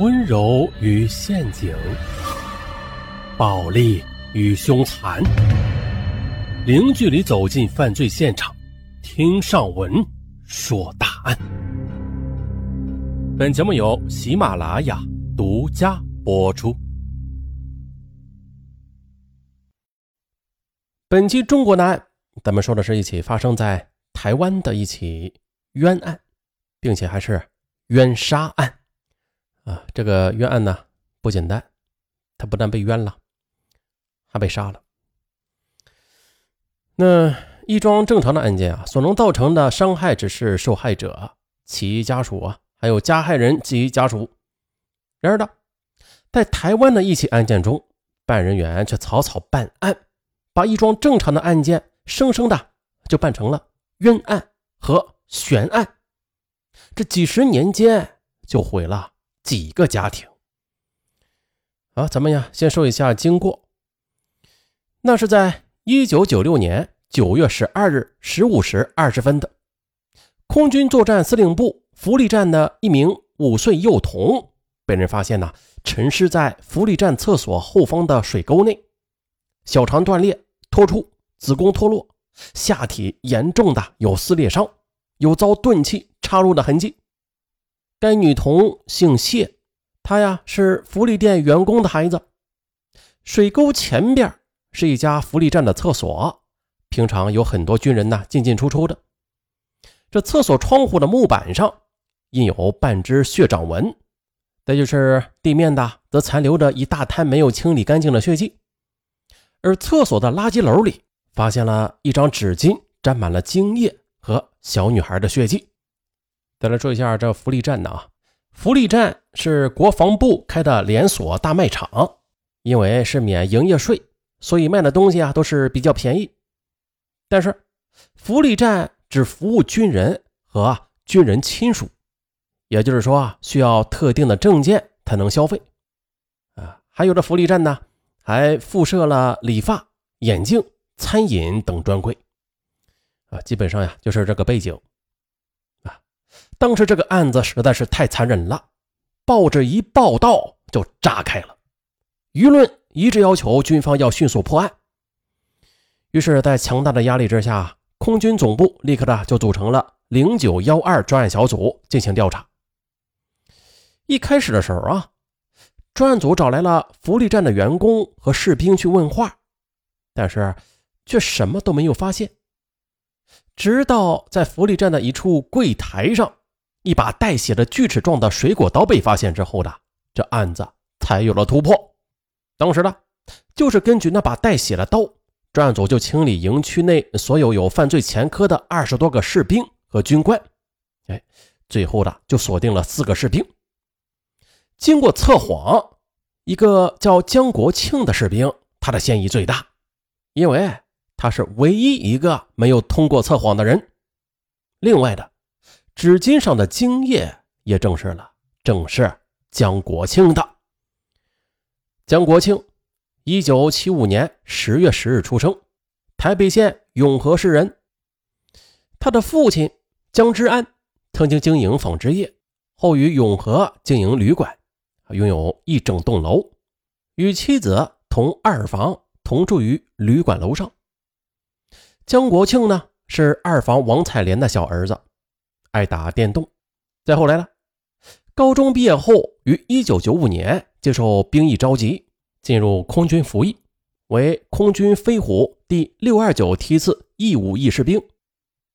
温柔与陷阱，暴力与凶残，零距离走进犯罪现场，听上文说大案。本节目由喜马拉雅独家播出。本期中国大案，咱们说的是一起发生在台湾的一起冤案，并且还是冤杀案。啊，这个冤案呢不简单，他不但被冤了，还被杀了。那一桩正常的案件啊，所能造成的伤害只是受害者、其家属啊，还有加害人及家属。然而呢，在台湾的一起案件中，办案人员却草草办案，把一桩正常的案件生生的就办成了冤案和悬案。这几十年间就毁了。几个家庭，好，咱们呀先说一下经过。那是在一九九六年九月十二日十五时二十分的，空军作战司令部福利站的一名五岁幼童被人发现呢，沉尸在福利站厕所后方的水沟内，小肠断裂脱出，子宫脱落，下体严重的有撕裂伤，有遭钝器插入的痕迹。该女童姓谢，她呀是福利店员工的孩子。水沟前边是一家福利站的厕所，平常有很多军人呢进进出出的。这厕所窗户的木板上印有半只血掌纹，再就是地面的则残留着一大滩没有清理干净的血迹。而厕所的垃圾篓里发现了一张纸巾，沾满了精液和小女孩的血迹。再来说一下这福利站的啊，福利站是国防部开的连锁大卖场，因为是免营业税，所以卖的东西啊都是比较便宜。但是福利站只服务军人和军人亲属，也就是说啊需要特定的证件才能消费。啊，还有的福利站呢还附设了理发、眼镜、餐饮等专柜。啊，基本上呀就是这个背景。当时这个案子实在是太残忍了，报纸一报道就炸开了，舆论一致要求军方要迅速破案。于是，在强大的压力之下，空军总部立刻的就组成了零九幺二专案小组进行调查。一开始的时候啊，专案组找来了福利站的员工和士兵去问话，但是却什么都没有发现。直到在福利站的一处柜台上，一把带血的锯齿状的水果刀被发现之后的，这案子才有了突破。当时呢，就是根据那把带血的刀，专案组就清理营区内所有有犯罪前科的二十多个士兵和军官。哎，最后的就锁定了四个士兵。经过测谎，一个叫江国庆的士兵，他的嫌疑最大，因为。他是唯一一个没有通过测谎的人。另外的，纸巾上的精液也证实了，正是江国庆的。江国庆，一九七五年十月十日出生，台北县永和市人。他的父亲江之安曾经经营纺织业，后于永和经营旅馆，拥有一整栋楼，与妻子同二房同住于旅馆楼上。江国庆呢是二房王彩莲的小儿子，爱打电动。再后来呢，高中毕业后于一九九五年接受兵役召集，进入空军服役，为空军飞虎第六二九梯次义务役士兵。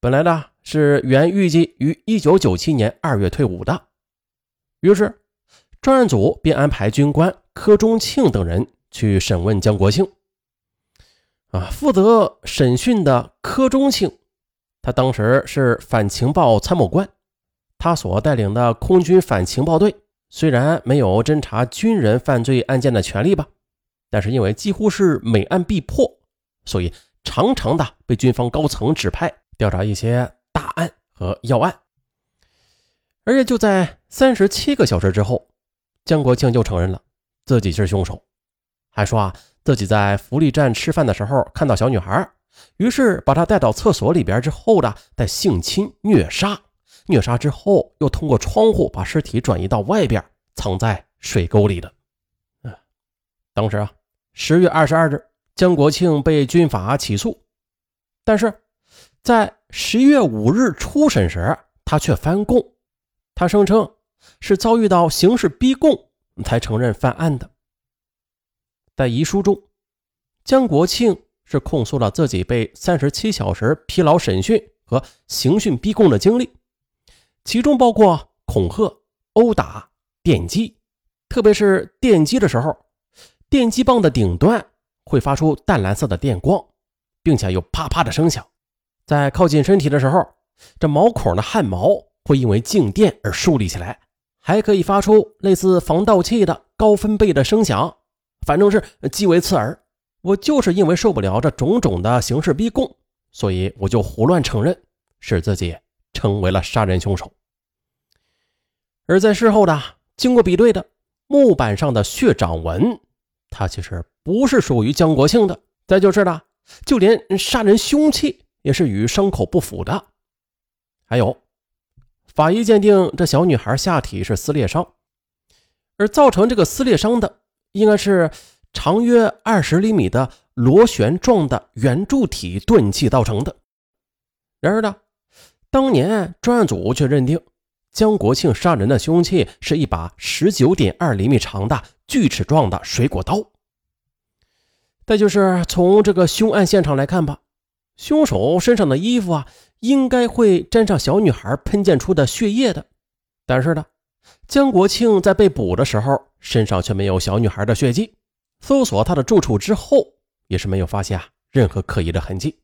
本来呢是原预计于一九九七年二月退伍的，于是专案组便安排军官柯中庆等人去审问江国庆。啊，负责审讯的柯中庆，他当时是反情报参谋官，他所带领的空军反情报队虽然没有侦查军人犯罪案件的权利吧，但是因为几乎是每案必破，所以常常的被军方高层指派调查一些大案和要案。而且就在三十七个小时之后，江国庆就承认了自己是凶手，还说啊。自己在福利站吃饭的时候看到小女孩，于是把他带到厕所里边之后的，再性侵虐杀，虐杀之后又通过窗户把尸体转移到外边，藏在水沟里的。嗯，当时啊，十月二十二日，江国庆被军法起诉，但是在十一月五日初审时，他却翻供，他声称是遭遇到刑事逼供才承认犯案的。在遗书中，江国庆是控诉了自己被三十七小时疲劳审讯和刑讯逼供的经历，其中包括恐吓、殴打、电击，特别是电击的时候，电击棒的顶端会发出淡蓝色的电光，并且有啪啪的声响。在靠近身体的时候，这毛孔的汗毛会因为静电而竖立起来，还可以发出类似防盗器的高分贝的声响。反正是极为刺耳，我就是因为受不了这种种的刑事逼供，所以我就胡乱承认，使自己成为了杀人凶手。而在事后的经过比对的木板上的血掌纹，它其实不是属于江国庆的。再就是的，就连杀人凶器也是与伤口不符的。还有，法医鉴定这小女孩下体是撕裂伤，而造成这个撕裂伤的。应该是长约二十厘米的螺旋状的圆柱体钝器造成的。然而呢，当年专案组却认定江国庆杀人的凶器是一把十九点二厘米长的锯齿状的水果刀。再就是从这个凶案现场来看吧，凶手身上的衣服啊，应该会沾上小女孩喷溅出的血液的。但是呢，江国庆在被捕的时候。身上却没有小女孩的血迹，搜索他的住处之后，也是没有发现啊任何可疑的痕迹。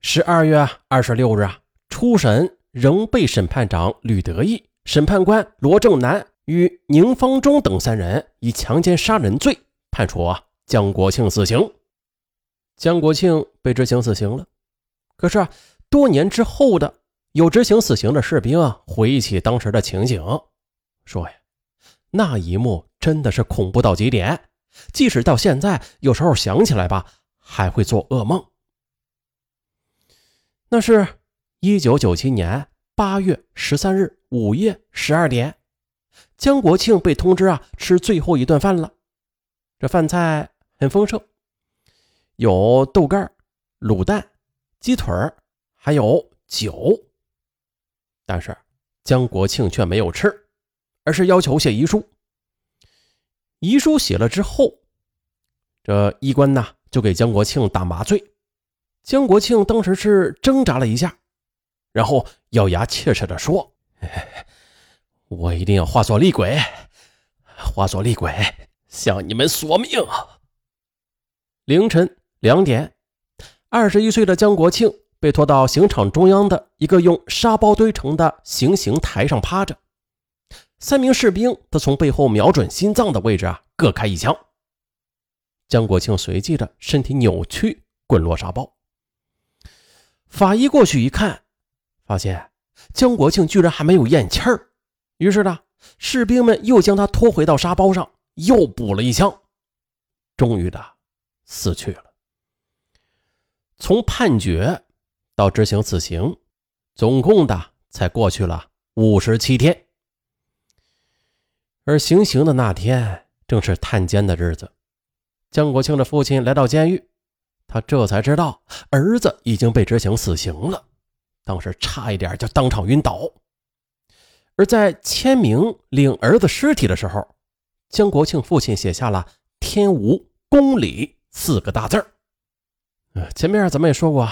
十二月二十六日啊，初审仍被审判长吕德义、审判官罗正南与宁方忠等三人以强奸杀人罪判处啊江国庆死刑。江国庆被执行死刑了。可是啊，多年之后的有执行死刑的士兵啊回忆起当时的情景，说呀。那一幕真的是恐怖到极点，即使到现在，有时候想起来吧，还会做噩梦。那是一九九七年八月十三日午夜十二点，江国庆被通知啊吃最后一顿饭了。这饭菜很丰盛，有豆干、卤蛋、鸡腿还有酒。但是江国庆却没有吃。而是要求写遗书。遗书写了之后，这医官呢就给江国庆打麻醉。江国庆当时是挣扎了一下，然后咬牙切齿地说：“ 我一定要化作厉鬼，化作厉鬼向你们索命。”凌晨两点，二十一岁的江国庆被拖到刑场中央的一个用沙包堆成的行刑台上趴着。三名士兵则从背后瞄准心脏的位置啊，各开一枪。江国庆随即的身体扭曲，滚落沙包。法医过去一看，发现江国庆居然还没有咽气儿。于是呢，士兵们又将他拖回到沙包上，又补了一枪，终于的死去了。从判决到执行死刑，总共的才过去了五十七天。而行刑的那天正是探监的日子，江国庆的父亲来到监狱，他这才知道儿子已经被执行死刑了，当时差一点就当场晕倒。而在签名领儿子尸体的时候，江国庆父亲写下了“天无公理”四个大字儿。呃，前面咱们也说过，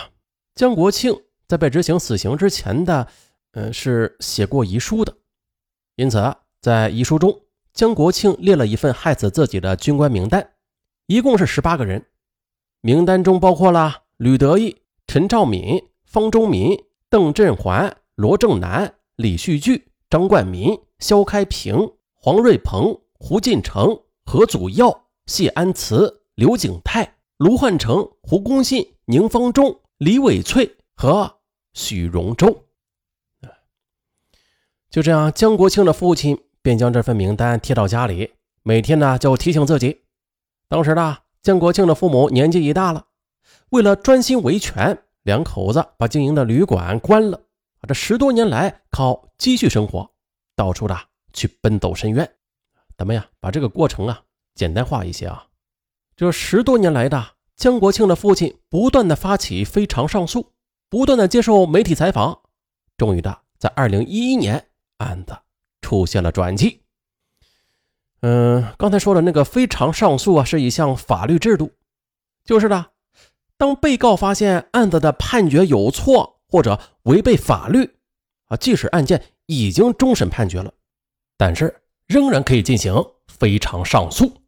江国庆在被执行死刑之前的，嗯，是写过遗书的，因此。在遗书中，江国庆列了一份害死自己的军官名单，一共是十八个人。名单中包括了吕德义、陈兆敏、方忠民、邓振环、罗正南、李旭聚、张冠民、肖开平、黄瑞鹏、胡进成、何祖耀、谢安慈、刘景泰、卢焕成、胡公信、宁方忠、李伟翠和许荣洲。就这样，江国庆的父亲。便将这份名单贴到家里，每天呢就提醒自己。当时呢，江国庆的父母年纪已大了，为了专心维权，两口子把经营的旅馆关了。这十多年来靠积蓄生活，到处的去奔走深渊。咱们呀，把这个过程啊简单化一些啊。这十多年来的江国庆的父亲不断的发起非常上诉，不断的接受媒体采访，终于的在二零一一年案子出现了转机。嗯，刚才说的那个非常上诉啊，是一项法律制度，就是呢，当被告发现案子的判决有错或者违背法律啊，即使案件已经终审判决了，但是仍然可以进行非常上诉。